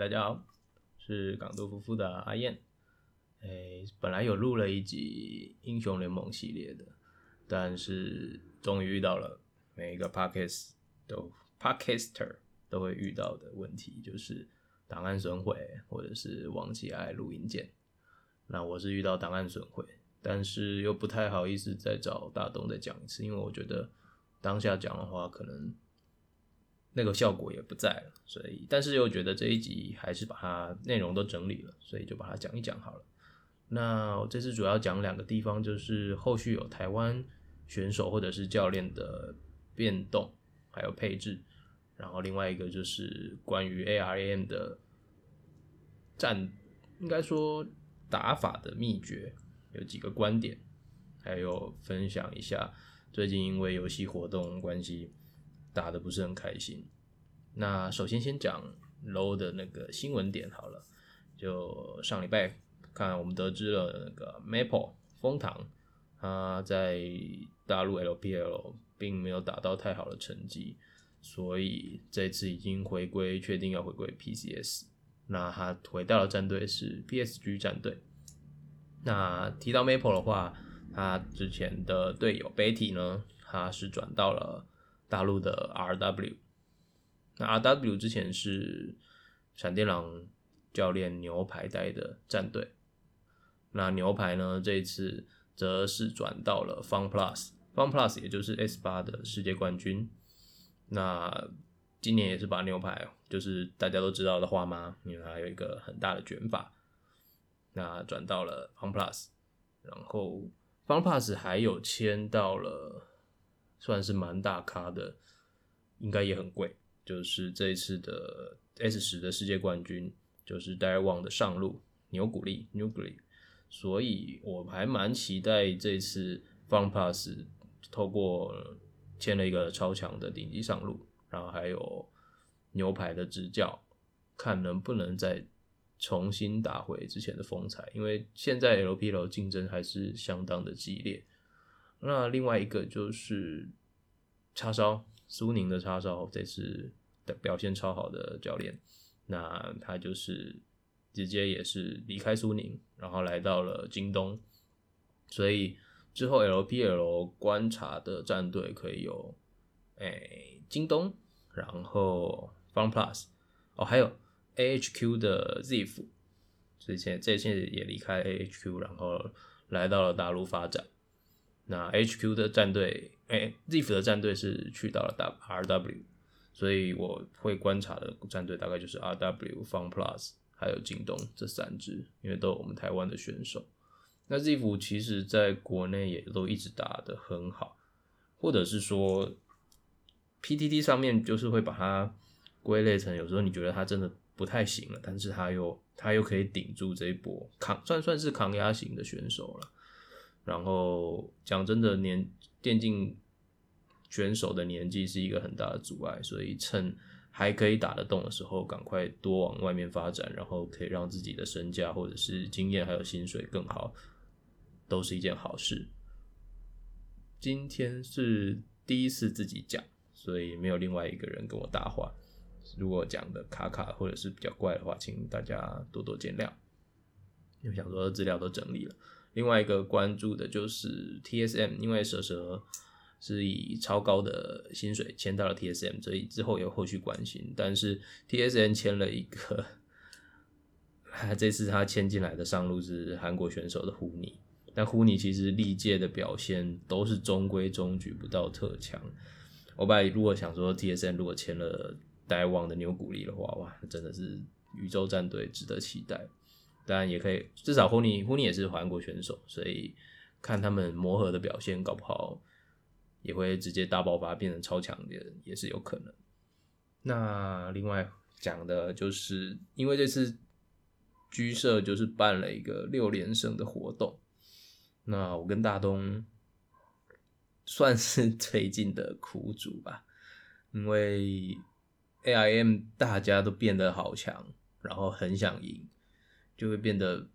大家好，是港都夫妇的阿燕。哎，本来有录了一集英雄联盟系列的，但是终于遇到了每一个 podcast 都 podcaster 都会遇到的问题，就是档案损毁或者是忘记按录音键。那我是遇到档案损毁，但是又不太好意思再找大东再讲一次，因为我觉得当下讲的话可能。那个效果也不在了，所以但是又觉得这一集还是把它内容都整理了，所以就把它讲一讲好了。那我这次主要讲两个地方，就是后续有台湾选手或者是教练的变动，还有配置，然后另外一个就是关于 ARAM 的战，应该说打法的秘诀，有几个观点，还有分享一下最近因为游戏活动关系。打的不是很开心。那首先先讲 low 的那个新闻点好了。就上礼拜看，我们得知了那个 Maple 蜂糖，他在大陆 LPL 并没有打到太好的成绩，所以这次已经回归，确定要回归 PCS。那他回到了战队是 PSG 战队。那提到 Maple 的话，他之前的队友 Betty 呢，他是转到了。大陆的 R.W，那 R.W 之前是闪电狼教练牛排带的战队，那牛排呢这一次则是转到了 Fun Plus，Fun Plus 也就是 S 八的世界冠军，那今年也是把牛排就是大家都知道的花妈，因为它有一个很大的卷发，那转到了 Fun Plus，然后 Fun Plus 还有签到了。算是蛮大咖的，应该也很贵。就是这一次的 S 十的世界冠军，就是 Dare One 的上路牛古力 New g l y 所以我还蛮期待这次 Fun Pass 透过签了一个超强的顶级上路，然后还有牛排的执教，看能不能再重新打回之前的风采。因为现在 LPL 竞争还是相当的激烈。那另外一个就是叉烧苏宁的叉烧，这次的表现超好的教练，那他就是直接也是离开苏宁，然后来到了京东，所以之后 LPL 观察的战队可以有，哎，京东，然后 Fun Plus，哦，还有 AHQ 的 Ziff，之前这些也离开 AHQ，然后来到了大陆发展。那 HQ 的战队，哎，ZIF 的战队是去到了 RW，所以我会观察的战队大概就是 RW、Fun Plus 还有京东这三支，因为都有我们台湾的选手。那 ZIF 其实在国内也都一直打得很好，或者是说 PTT 上面就是会把它归类成，有时候你觉得他真的不太行了，但是他又他又可以顶住这一波抗，算算是抗压型的选手了。然后讲真的，年电竞选手的年纪是一个很大的阻碍，所以趁还可以打得动的时候，赶快多往外面发展，然后可以让自己的身价或者是经验还有薪水更好，都是一件好事。今天是第一次自己讲，所以没有另外一个人跟我搭话。如果讲的卡卡或者是比较怪的话，请大家多多见谅。因为想说资料都整理了。另外一个关注的就是 TSM，因为蛇蛇是以超高的薪水签到了 TSM，所以之后有后续关心。但是 TSM 签了一个，这次他签进来的上路是韩国选手的胡尼，但胡尼其实历届的表现都是中规中矩，不到特强。我本来如果想说 TSM 如果签了呆王的牛古力的话，哇，真的是宇宙战队，值得期待。当然也可以，至少胡尼胡尼也是韩国选手，所以看他们磨合的表现，搞不好也会直接大爆发变成超强的，也是有可能。那另外讲的就是，因为这次居社就是办了一个六连胜的活动，那我跟大东算是最近的苦主吧，因为 A I M 大家都变得好强，然后很想赢。就会变得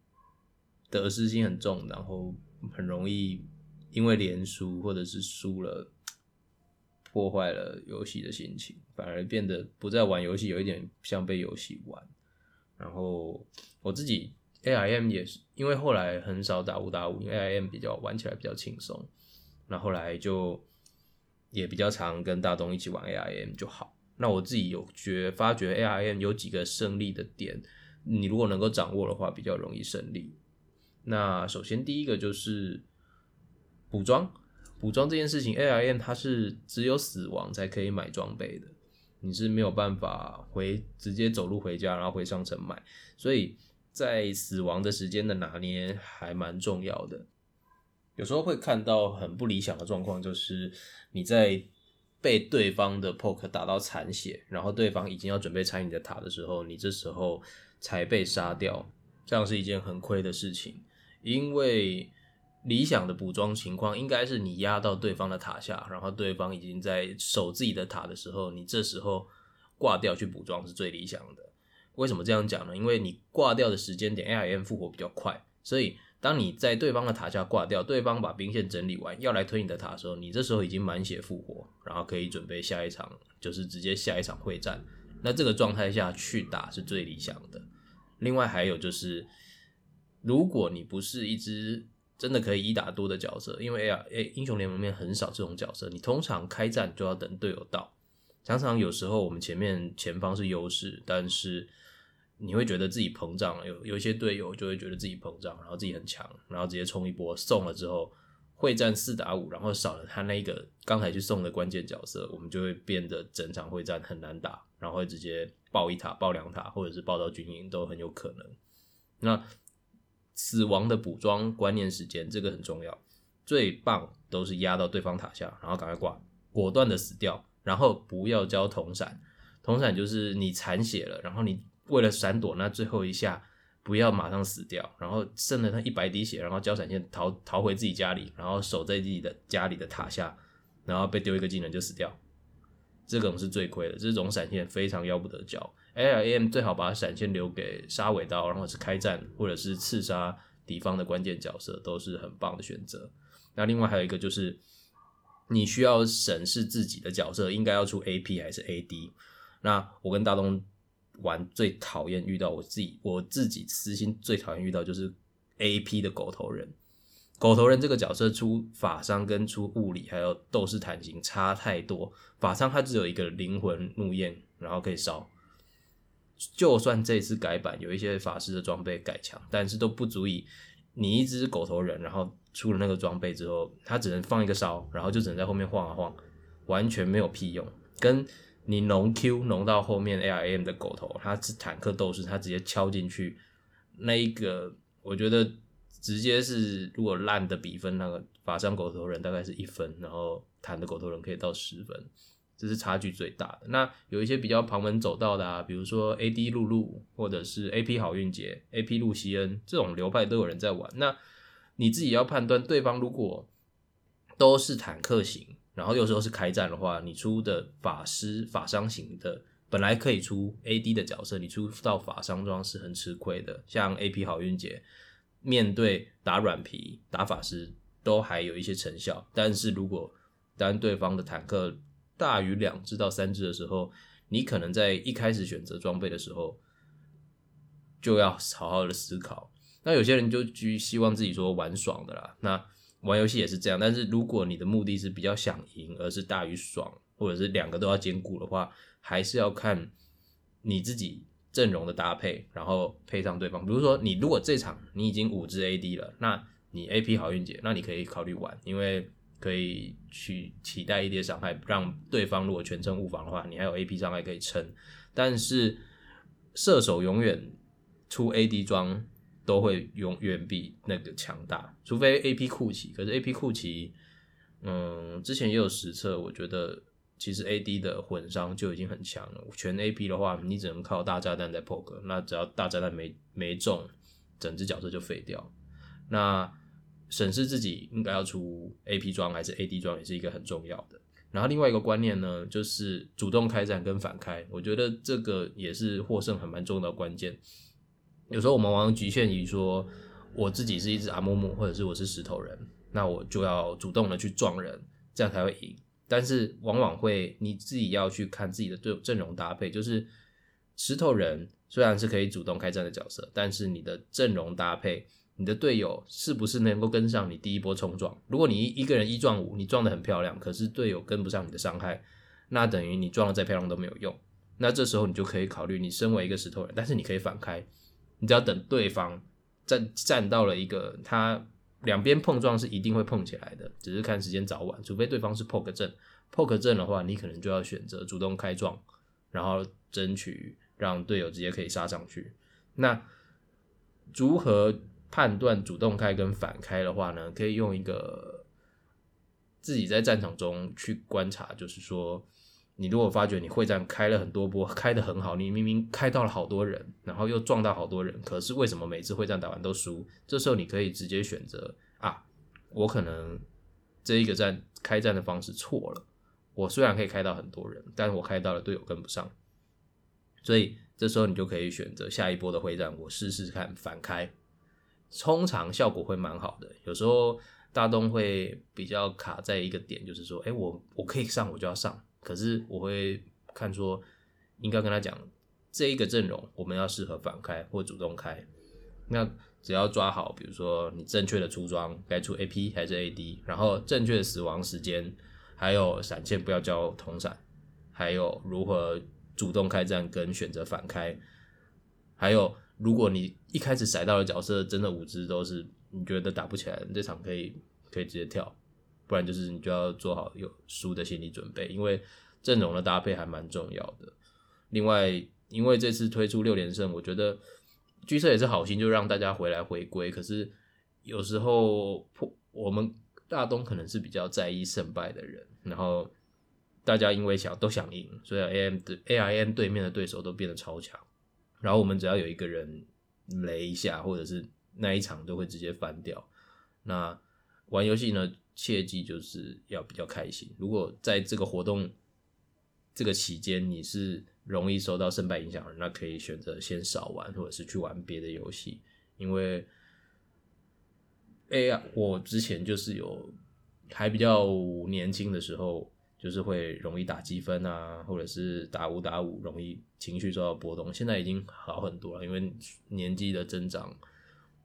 得失心很重，然后很容易因为连输或者是输了，破坏了游戏的心情，反而变得不再玩游戏，有一点像被游戏玩。然后我自己 AIM 也是，因为后来很少打五打五，因为 AIM 比较玩起来比较轻松，那后来就也比较常跟大东一起玩 AIM 就好。那我自己有觉发觉 AIM 有几个胜利的点，你如果能够掌握的话，比较容易胜利。那首先第一个就是补装，补装这件事情，AIM 它是只有死亡才可以买装备的。你是没有办法回直接走路回家，然后回商城买，所以在死亡的时间的拿捏还蛮重要的。有时候会看到很不理想的状况，就是你在被对方的 poke 打到残血，然后对方已经要准备拆你的塔的时候，你这时候才被杀掉，这样是一件很亏的事情，因为。理想的补装情况应该是你压到对方的塔下，然后对方已经在守自己的塔的时候，你这时候挂掉去补装是最理想的。为什么这样讲呢？因为你挂掉的时间点 AIM 复活比较快，所以当你在对方的塔下挂掉，对方把兵线整理完要来推你的塔的时候，你这时候已经满血复活，然后可以准备下一场，就是直接下一场会战。那这个状态下去打是最理想的。另外还有就是，如果你不是一只真的可以一打多的角色，因为 A R A 英雄联盟里面很少这种角色，你通常开战就要等队友到。常常有时候我们前面前方是优势，但是你会觉得自己膨胀了。有有一些队友就会觉得自己膨胀，然后自己很强，然后直接冲一波送了之后，会战四打五，然后少了他那个刚才去送的关键角色，我们就会变得整场会战很难打，然后会直接爆一塔、爆两塔，或者是爆到军营都很有可能。那死亡的补装观念时间，这个很重要。最棒都是压到对方塔下，然后赶快挂，果断的死掉，然后不要交铜闪。铜闪就是你残血了，然后你为了闪躲那最后一下，不要马上死掉，然后剩了那一百滴血，然后交闪现逃逃回自己家里，然后守在自己的家里的塔下，然后被丢一个技能就死掉。这种是最亏的，这种闪现非常要不得交。A I M 最好把闪现留给杀尾刀，然后是开战或者是刺杀敌方的关键角色，都是很棒的选择。那另外还有一个就是，你需要审视自己的角色应该要出 A P 还是 A D。那我跟大东玩最讨厌遇到我自己，我自己私心最讨厌遇到就是 A P 的狗头人。狗头人这个角色出法伤跟出物理还有斗士弹性差太多，法伤它只有一个灵魂怒焰，然后可以烧。就算这次改版有一些法师的装备改强，但是都不足以你一只狗头人，然后出了那个装备之后，他只能放一个烧，然后就只能在后面晃啊晃，完全没有屁用。跟你农 Q 农到后面 A I M 的狗头，它是坦克斗士，它直接敲进去，那一个我觉得。直接是如果烂的比分，那个法伤狗头人大概是一分，然后坦的狗头人可以到十分，这是差距最大的。那有一些比较旁门走道的啊，比如说 A D 露露或者是 A P 好运节 A P 露西恩这种流派都有人在玩。那你自己要判断对方如果都是坦克型，然后有时候是开战的话，你出的法师法伤型的本来可以出 A D 的角色，你出到法伤装是很吃亏的。像 A P 好运姐。面对打软皮、打法师都还有一些成效，但是如果当对方的坦克大于两只到三只的时候，你可能在一开始选择装备的时候就要好好的思考。那有些人就居希望自己说玩爽的啦，那玩游戏也是这样。但是如果你的目的是比较想赢，而是大于爽，或者是两个都要兼顾的话，还是要看你自己。阵容的搭配，然后配上对方。比如说，你如果这场你已经五支 AD 了，那你 AP 好运姐，那你可以考虑玩，因为可以去期待一点伤害，让对方如果全程误防的话，你还有 AP 伤害可以撑。但是射手永远出 AD 装都会永远比那个强大，除非 AP 库奇。可是 AP 库奇，嗯，之前也有实测，我觉得。其实 A D 的混伤就已经很强了，全 A P 的话，你只能靠大炸弹在 poke，那只要大炸弹没没中，整只角色就废掉。那审视自己应该要出 A P 装还是 A D 装，也是一个很重要的。然后另外一个观念呢，就是主动开战跟反开，我觉得这个也是获胜很蛮重要的关键。有时候我们往往局限于说，我自己是一只阿木木，或者是我是石头人，那我就要主动的去撞人，这样才会赢。但是往往会你自己要去看自己的队阵容搭配，就是石头人虽然是可以主动开战的角色，但是你的阵容搭配，你的队友是不是能够跟上你第一波冲撞？如果你一个人一撞五，你撞的很漂亮，可是队友跟不上你的伤害，那等于你撞的再漂亮都没有用。那这时候你就可以考虑，你身为一个石头人，但是你可以反开，你只要等对方站站到了一个他两边碰撞是一定会碰起来的，只是看时间早晚，除非对方是 poke 阵，poke 阵的话，你可能就要选择主动开撞，然后争取让队友直接可以杀上去。那如何判断主动开跟反开的话呢？可以用一个自己在战场中去观察，就是说。你如果发觉你会战开了很多波，开的很好，你明明开到了好多人，然后又撞到好多人，可是为什么每次会战打完都输？这时候你可以直接选择啊，我可能这一个战开战的方式错了。我虽然可以开到很多人，但是我开到了队友跟不上，所以这时候你就可以选择下一波的会战，我试试看反开，通常效果会蛮好的。有时候大东会比较卡在一个点，就是说，哎，我我可以上，我就要上。可是我会看说，应该跟他讲，这一个阵容我们要适合反开或主动开。那只要抓好，比如说你正确的出装该出 AP 还是 AD，然后正确的死亡时间，还有闪现不要交同闪，还有如何主动开战跟选择反开，还有如果你一开始甩到的角色真的五只都是你觉得打不起来，这场可以可以直接跳。不然就是你就要做好有输的心理准备，因为阵容的搭配还蛮重要的。另外，因为这次推出六连胜，我觉得居社也是好心，就让大家回来回归。可是有时候我们大东可能是比较在意胜败的人，然后大家因为想都想赢，所以 A M 的 A I M 对面的对手都变得超强，然后我们只要有一个人雷一下，或者是那一场都会直接翻掉。那玩游戏呢？切记就是要比较开心。如果在这个活动这个期间你是容易受到胜败影响的，那可以选择先少玩，或者是去玩别的游戏。因为，哎呀，我之前就是有还比较年轻的时候，就是会容易打积分啊，或者是打五打五，容易情绪受到波动。现在已经好很多了，因为年纪的增长。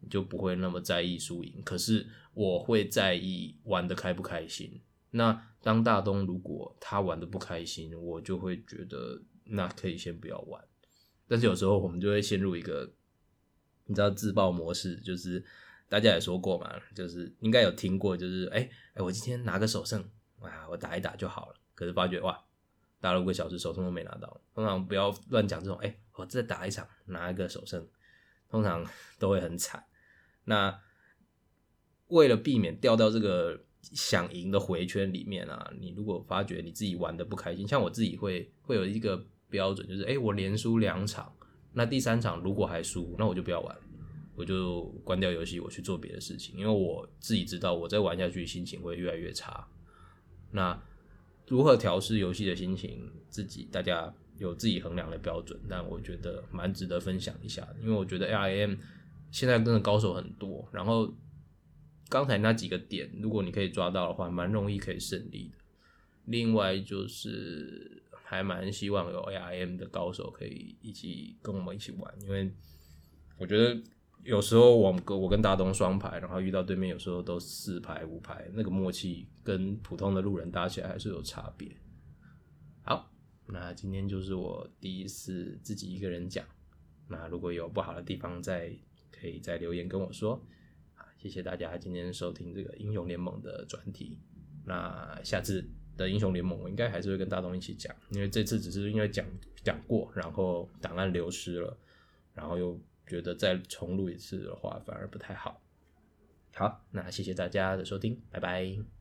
就不会那么在意输赢，可是我会在意玩的开不开心。那当大东如果他玩的不开心，我就会觉得那可以先不要玩。但是有时候我们就会陷入一个你知道自爆模式，就是大家也说过嘛，就是应该有听过，就是哎哎，我今天拿个首胜，哇，我打一打就好了。可是发觉哇，打了五个小时首胜都没拿到。通常不要乱讲这种，哎，我再打一场拿一个首胜，通常都会很惨。那为了避免掉到这个想赢的回圈里面啊，你如果发觉你自己玩的不开心，像我自己会会有一个标准，就是哎，我连输两场，那第三场如果还输，那我就不要玩，我就关掉游戏，我去做别的事情，因为我自己知道我再玩下去心情会越来越差。那如何调试游戏的心情，自己大家有自己衡量的标准，但我觉得蛮值得分享一下，因为我觉得 A I M。现在真的高手很多，然后刚才那几个点，如果你可以抓到的话，蛮容易可以胜利的。另外就是还蛮希望有 A I M 的高手可以一起跟我们一起玩，因为我觉得有时候我跟我跟大东双排，然后遇到对面有时候都四排五排，那个默契跟普通的路人打起来还是有差别。好，那今天就是我第一次自己一个人讲，那如果有不好的地方再。可以在留言跟我说啊，谢谢大家今天收听这个英雄联盟的专题。那下次的英雄联盟，我应该还是会跟大东一起讲，因为这次只是因为讲讲过，然后档案流失了，然后又觉得再重录一次的话反而不太好。好，那谢谢大家的收听，拜拜。